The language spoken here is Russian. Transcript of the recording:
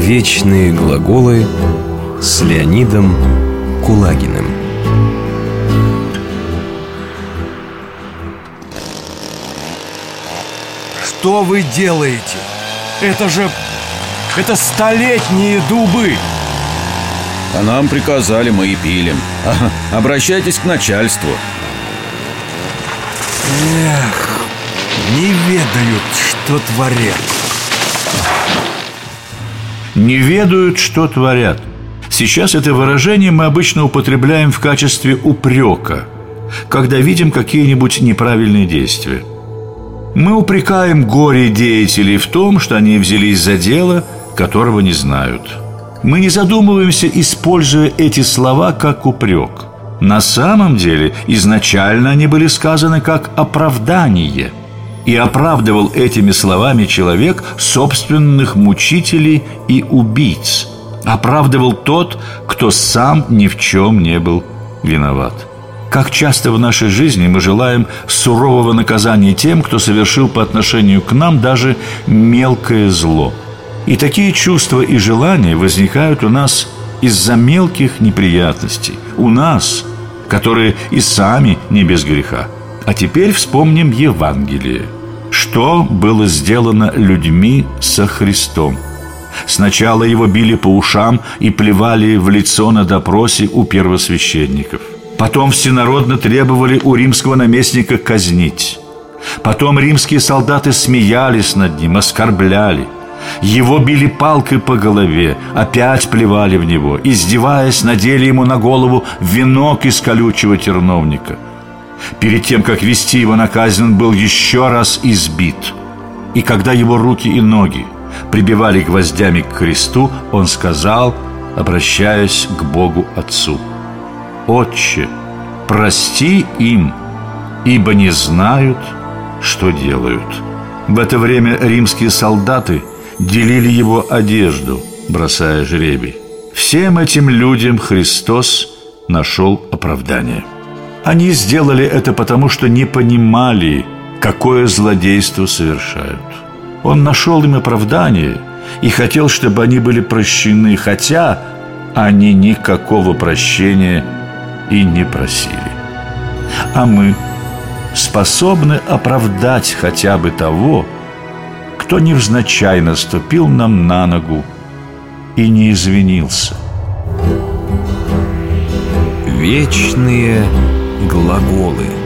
Вечные глаголы с Леонидом Кулагиным Что вы делаете? Это же... Это столетние дубы! А нам приказали, мы и пилим ага, Обращайтесь к начальству Эх, не ведают, что творят Не ведают, что творят Сейчас это выражение мы обычно употребляем в качестве упрека Когда видим какие-нибудь неправильные действия Мы упрекаем горе деятелей в том, что они взялись за дело, которого не знают – мы не задумываемся, используя эти слова как упрек. На самом деле изначально они были сказаны как оправдание. И оправдывал этими словами человек собственных мучителей и убийц. Оправдывал тот, кто сам ни в чем не был виноват. Как часто в нашей жизни мы желаем сурового наказания тем, кто совершил по отношению к нам даже мелкое зло – и такие чувства и желания возникают у нас из-за мелких неприятностей. У нас, которые и сами не без греха. А теперь вспомним Евангелие. Что было сделано людьми со Христом? Сначала его били по ушам и плевали в лицо на допросе у первосвященников. Потом всенародно требовали у римского наместника казнить. Потом римские солдаты смеялись над ним, оскорбляли – его били палкой по голове, опять плевали в него, издеваясь, надели ему на голову венок из колючего терновника. Перед тем, как вести его на казнь, он был еще раз избит. И когда его руки и ноги прибивали гвоздями к кресту, он сказал, обращаясь к Богу Отцу, «Отче, прости им, ибо не знают, что делают». В это время римские солдаты – делили его одежду, бросая жребий. Всем этим людям Христос нашел оправдание. Они сделали это потому, что не понимали, какое злодейство совершают. Он нашел им оправдание и хотел, чтобы они были прощены, хотя они никакого прощения и не просили. А мы способны оправдать хотя бы того, кто невзначай наступил нам на ногу и не извинился. Вечные глаголы –